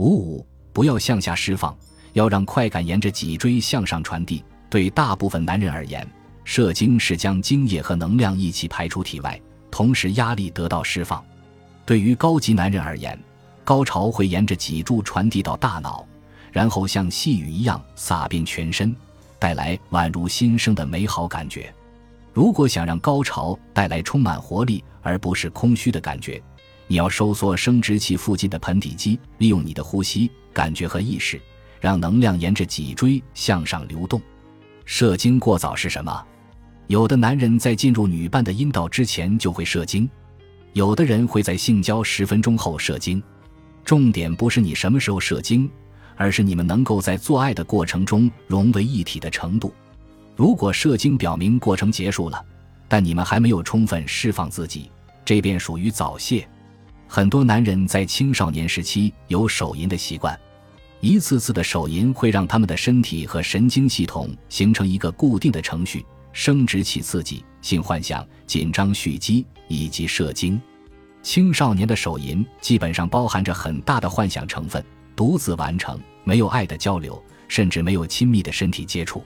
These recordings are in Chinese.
五五，不要向下释放，要让快感沿着脊椎向上传递。对大部分男人而言，射精是将精液和能量一起排出体外，同时压力得到释放。对于高级男人而言，高潮会沿着脊柱传递到大脑，然后像细雨一样洒遍全身，带来宛如新生的美好感觉。如果想让高潮带来充满活力而不是空虚的感觉，你要收缩生殖器附近的盆底肌，利用你的呼吸、感觉和意识，让能量沿着脊椎向上流动。射精过早是什么？有的男人在进入女伴的阴道之前就会射精，有的人会在性交十分钟后射精。重点不是你什么时候射精，而是你们能够在做爱的过程中融为一体的程度。如果射精表明过程结束了，但你们还没有充分释放自己，这便属于早泄。很多男人在青少年时期有手淫的习惯。一次次的手淫会让他们的身体和神经系统形成一个固定的程序：生殖器刺激、性幻想、紧张蓄积以及射精。青少年的手淫基本上包含着很大的幻想成分，独自完成，没有爱的交流，甚至没有亲密的身体接触。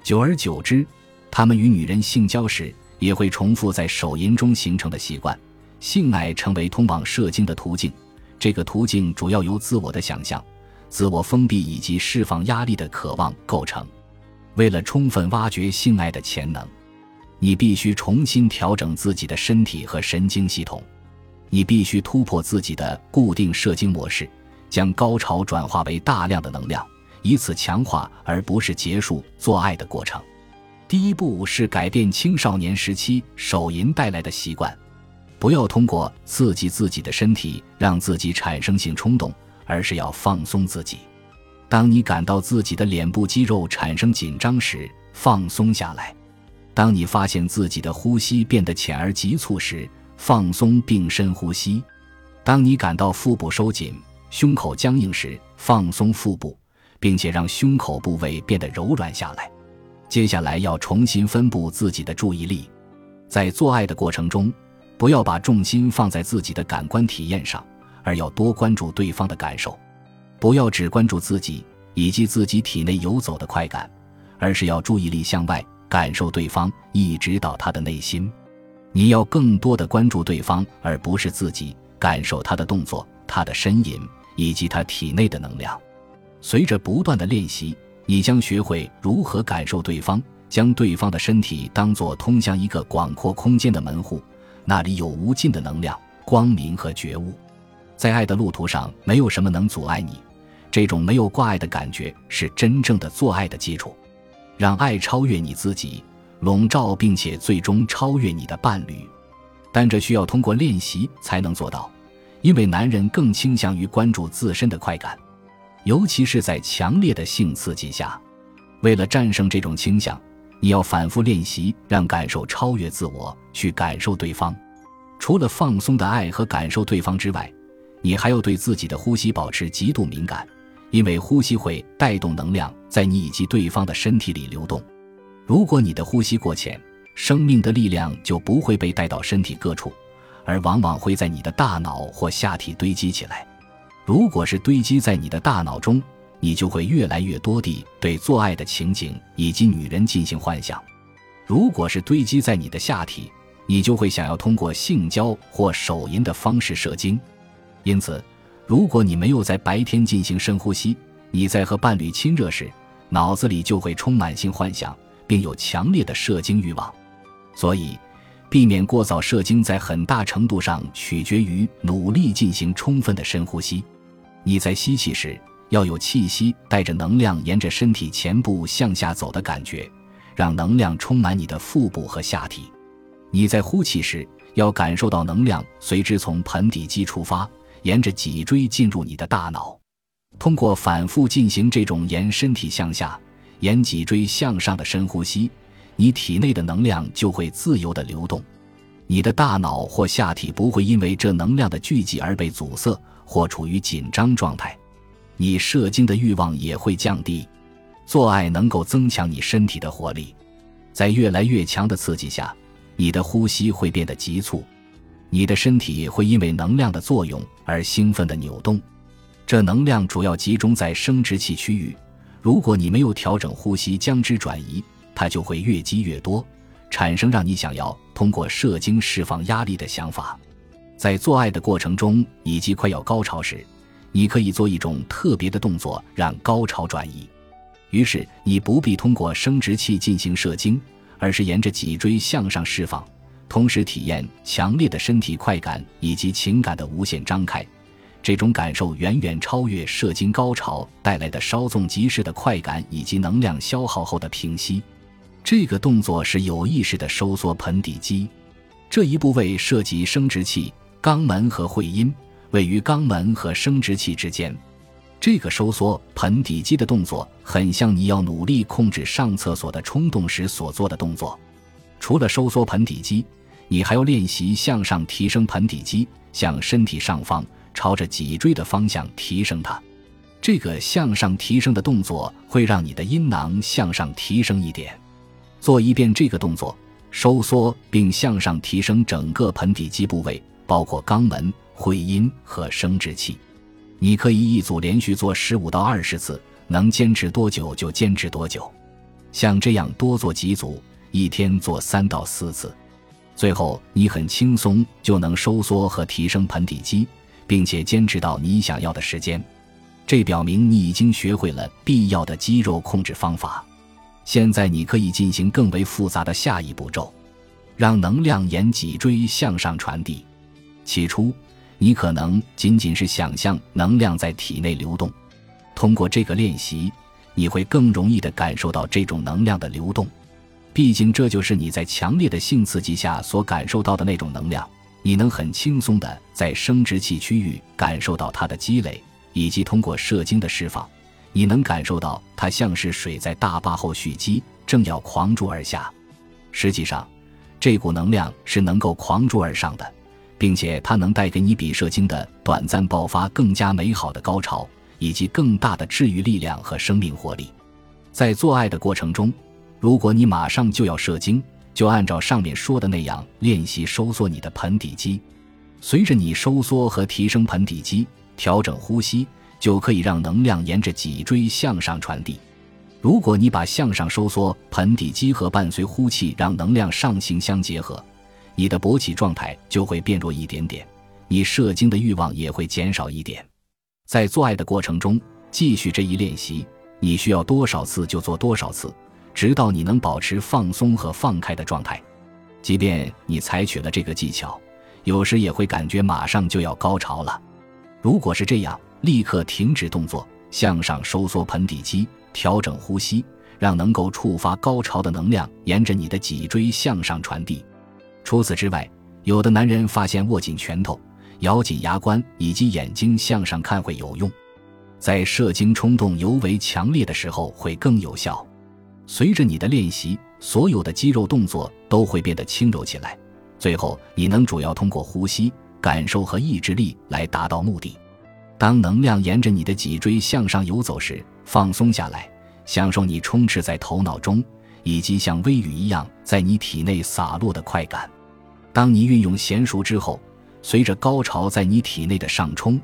久而久之，他们与女人性交时也会重复在手淫中形成的习惯，性爱成为通往射精的途径。这个途径主要由自我的想象。自我封闭以及释放压力的渴望构成。为了充分挖掘性爱的潜能，你必须重新调整自己的身体和神经系统。你必须突破自己的固定射精模式，将高潮转化为大量的能量，以此强化而不是结束做爱的过程。第一步是改变青少年时期手淫带来的习惯，不要通过刺激自己的身体让自己产生性冲动。而是要放松自己。当你感到自己的脸部肌肉产生紧张时，放松下来；当你发现自己的呼吸变得浅而急促时，放松并深呼吸；当你感到腹部收紧、胸口僵硬时，放松腹部，并且让胸口部位变得柔软下来。接下来要重新分布自己的注意力，在做爱的过程中，不要把重心放在自己的感官体验上。而要多关注对方的感受，不要只关注自己以及自己体内游走的快感，而是要注意力向外感受对方，一直到他的内心。你要更多的关注对方，而不是自己，感受他的动作、他的呻吟以及他体内的能量。随着不断的练习，你将学会如何感受对方，将对方的身体当作通向一个广阔空间的门户，那里有无尽的能量、光明和觉悟。在爱的路途上，没有什么能阻碍你。这种没有挂碍的感觉是真正的做爱的基础。让爱超越你自己，笼罩并且最终超越你的伴侣。但这需要通过练习才能做到，因为男人更倾向于关注自身的快感，尤其是在强烈的性刺激下。为了战胜这种倾向，你要反复练习，让感受超越自我，去感受对方。除了放松的爱和感受对方之外，你还要对自己的呼吸保持极度敏感，因为呼吸会带动能量在你以及对方的身体里流动。如果你的呼吸过浅，生命的力量就不会被带到身体各处，而往往会在你的大脑或下体堆积起来。如果是堆积在你的大脑中，你就会越来越多地对做爱的情景以及女人进行幻想；如果是堆积在你的下体，你就会想要通过性交或手淫的方式射精。因此，如果你没有在白天进行深呼吸，你在和伴侣亲热时，脑子里就会充满性幻想，并有强烈的射精欲望。所以，避免过早射精在很大程度上取决于努力进行充分的深呼吸。你在吸气时，要有气息带着能量沿着身体前部向下走的感觉，让能量充满你的腹部和下体。你在呼气时，要感受到能量随之从盆底肌出发。沿着脊椎进入你的大脑，通过反复进行这种沿身体向下、沿脊椎向上的深呼吸，你体内的能量就会自由的流动，你的大脑或下体不会因为这能量的聚集而被阻塞或处于紧张状态，你射精的欲望也会降低。做爱能够增强你身体的活力，在越来越强的刺激下，你的呼吸会变得急促。你的身体会因为能量的作用而兴奋的扭动，这能量主要集中在生殖器区域。如果你没有调整呼吸将之转移，它就会越积越多，产生让你想要通过射精释放压力的想法。在做爱的过程中以及快要高潮时，你可以做一种特别的动作，让高潮转移。于是你不必通过生殖器进行射精，而是沿着脊椎向上释放，同时体验强烈的身体快感以及情感的无限张开。这种感受远远超越射精高潮带来的稍纵即逝的快感以及能量消耗后的平息。这个动作是有意识的收缩盆底肌，这一部位涉及生殖器、肛门和会阴，位于肛门和生殖器之间。这个收缩盆底肌的动作很像你要努力控制上厕所的冲动时所做的动作。除了收缩盆底肌，你还要练习向上提升盆底肌，向身体上方。朝着脊椎的方向提升它，这个向上提升的动作会让你的阴囊向上提升一点。做一遍这个动作，收缩并向上提升整个盆底肌部位，包括肛门、会阴和生殖器。你可以一组连续做十五到二十次，能坚持多久就坚持多久。像这样多做几组，一天做三到四次，最后你很轻松就能收缩和提升盆底肌。并且坚持到你想要的时间，这表明你已经学会了必要的肌肉控制方法。现在你可以进行更为复杂的下一步骤，让能量沿脊椎向上传递。起初，你可能仅仅是想象能量在体内流动。通过这个练习，你会更容易地感受到这种能量的流动。毕竟，这就是你在强烈的性刺激下所感受到的那种能量。你能很轻松地在生殖器区域感受到它的积累，以及通过射精的释放，你能感受到它像是水在大坝后蓄积，正要狂注而下。实际上，这股能量是能够狂注而上的，并且它能带给你比射精的短暂爆发更加美好的高潮，以及更大的治愈力量和生命活力。在做爱的过程中，如果你马上就要射精，就按照上面说的那样练习收缩你的盆底肌，随着你收缩和提升盆底肌，调整呼吸，就可以让能量沿着脊椎向上传递。如果你把向上收缩盆底肌和伴随呼气让能量上行相结合，你的勃起状态就会变弱一点点，你射精的欲望也会减少一点。在做爱的过程中继续这一练习，你需要多少次就做多少次。直到你能保持放松和放开的状态，即便你采取了这个技巧，有时也会感觉马上就要高潮了。如果是这样，立刻停止动作，向上收缩盆底肌，调整呼吸，让能够触发高潮的能量沿着你的脊椎向上传递。除此之外，有的男人发现握紧拳头、咬紧牙关以及眼睛向上看会有用，在射精冲动尤为强烈的时候会更有效。随着你的练习，所有的肌肉动作都会变得轻柔起来。最后，你能主要通过呼吸、感受和意志力来达到目的。当能量沿着你的脊椎向上游走时，放松下来，享受你充斥在头脑中以及像微雨一样在你体内洒落的快感。当你运用娴熟之后，随着高潮在你体内的上冲，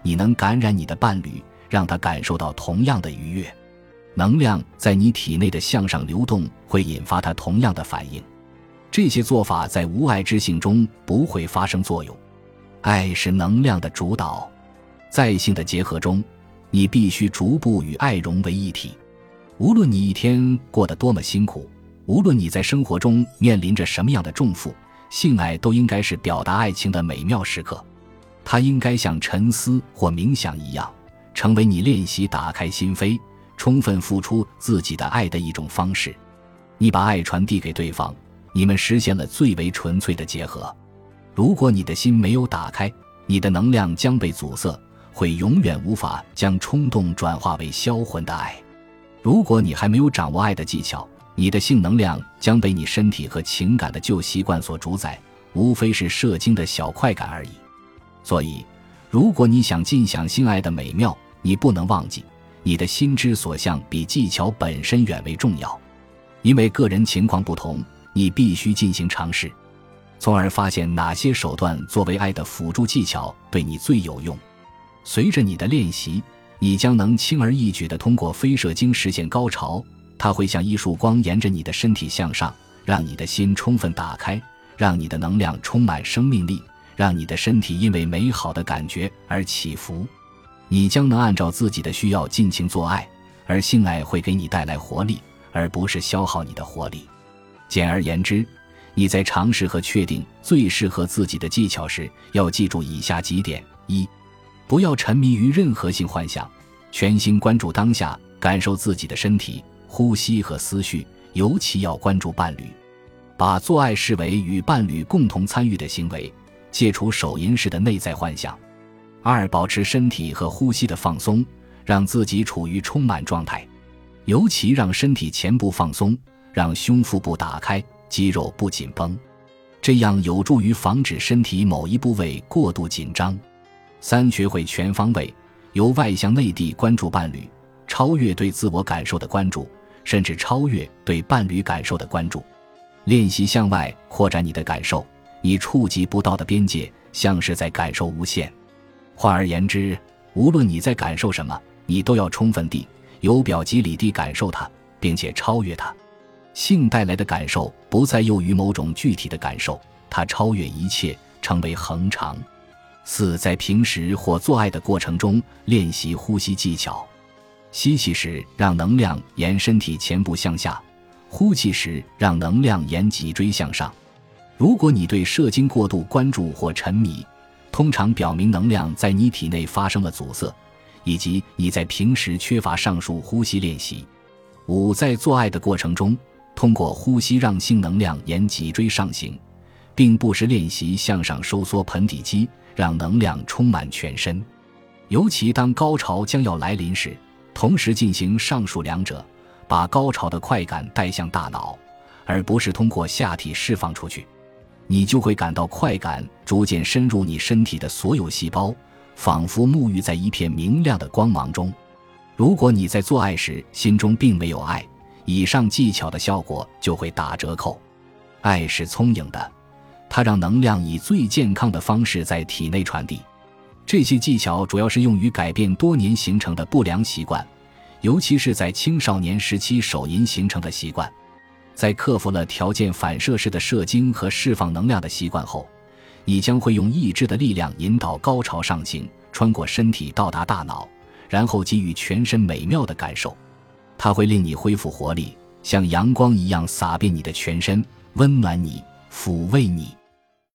你能感染你的伴侣，让他感受到同样的愉悦。能量在你体内的向上流动会引发他同样的反应。这些做法在无爱之性中不会发生作用。爱是能量的主导，在性的结合中，你必须逐步与爱融为一体。无论你一天过得多么辛苦，无论你在生活中面临着什么样的重负，性爱都应该是表达爱情的美妙时刻。它应该像沉思或冥想一样，成为你练习打开心扉。充分付出自己的爱的一种方式，你把爱传递给对方，你们实现了最为纯粹的结合。如果你的心没有打开，你的能量将被阻塞，会永远无法将冲动转化为销魂的爱。如果你还没有掌握爱的技巧，你的性能量将被你身体和情感的旧习惯所主宰，无非是射精的小快感而已。所以，如果你想尽享性爱的美妙，你不能忘记。你的心之所向比技巧本身远为重要，因为个人情况不同，你必须进行尝试，从而发现哪些手段作为爱的辅助技巧对你最有用。随着你的练习，你将能轻而易举地通过飞射精实现高潮。它会像一束光，沿着你的身体向上，让你的心充分打开，让你的能量充满生命力，让你的身体因为美好的感觉而起伏。你将能按照自己的需要尽情做爱，而性爱会给你带来活力，而不是消耗你的活力。简而言之，你在尝试和确定最适合自己的技巧时，要记住以下几点：一、不要沉迷于任何性幻想，全心关注当下，感受自己的身体。呼吸和思绪，尤其要关注伴侣，把做爱视为与伴侣共同参与的行为，戒除手淫式的内在幻想。二、保持身体和呼吸的放松，让自己处于充满状态，尤其让身体前部放松，让胸腹部打开，肌肉不紧绷，这样有助于防止身体某一部位过度紧张。三、学会全方位由外向内地关注伴侣，超越对自我感受的关注。甚至超越对伴侣感受的关注，练习向外扩展你的感受，你触及不到的边界，像是在感受无限。换而言之，无论你在感受什么，你都要充分地、由表及里地感受它，并且超越它。性带来的感受不再囿于某种具体的感受，它超越一切，成为恒常。四，在平时或做爱的过程中练习呼吸技巧。吸气时，让能量沿身体前部向下；呼气时，让能量沿脊椎向上。如果你对射精过度关注或沉迷，通常表明能量在你体内发生了阻塞，以及你在平时缺乏上述呼吸练习。五，在做爱的过程中，通过呼吸让性能量沿脊椎上行，并不时练习向上收缩盆底肌，让能量充满全身。尤其当高潮将要来临时。同时进行上述两者，把高潮的快感带向大脑，而不是通过下体释放出去，你就会感到快感逐渐深入你身体的所有细胞，仿佛沐浴在一片明亮的光芒中。如果你在做爱时心中并没有爱，以上技巧的效果就会打折扣。爱是聪颖的，它让能量以最健康的方式在体内传递。这些技巧主要是用于改变多年形成的不良习惯，尤其是在青少年时期手淫形成的习惯。在克服了条件反射式的射精和释放能量的习惯后，你将会用意志的力量引导高潮上行，穿过身体到达大脑，然后给予全身美妙的感受。它会令你恢复活力，像阳光一样洒遍你的全身，温暖你，抚慰你。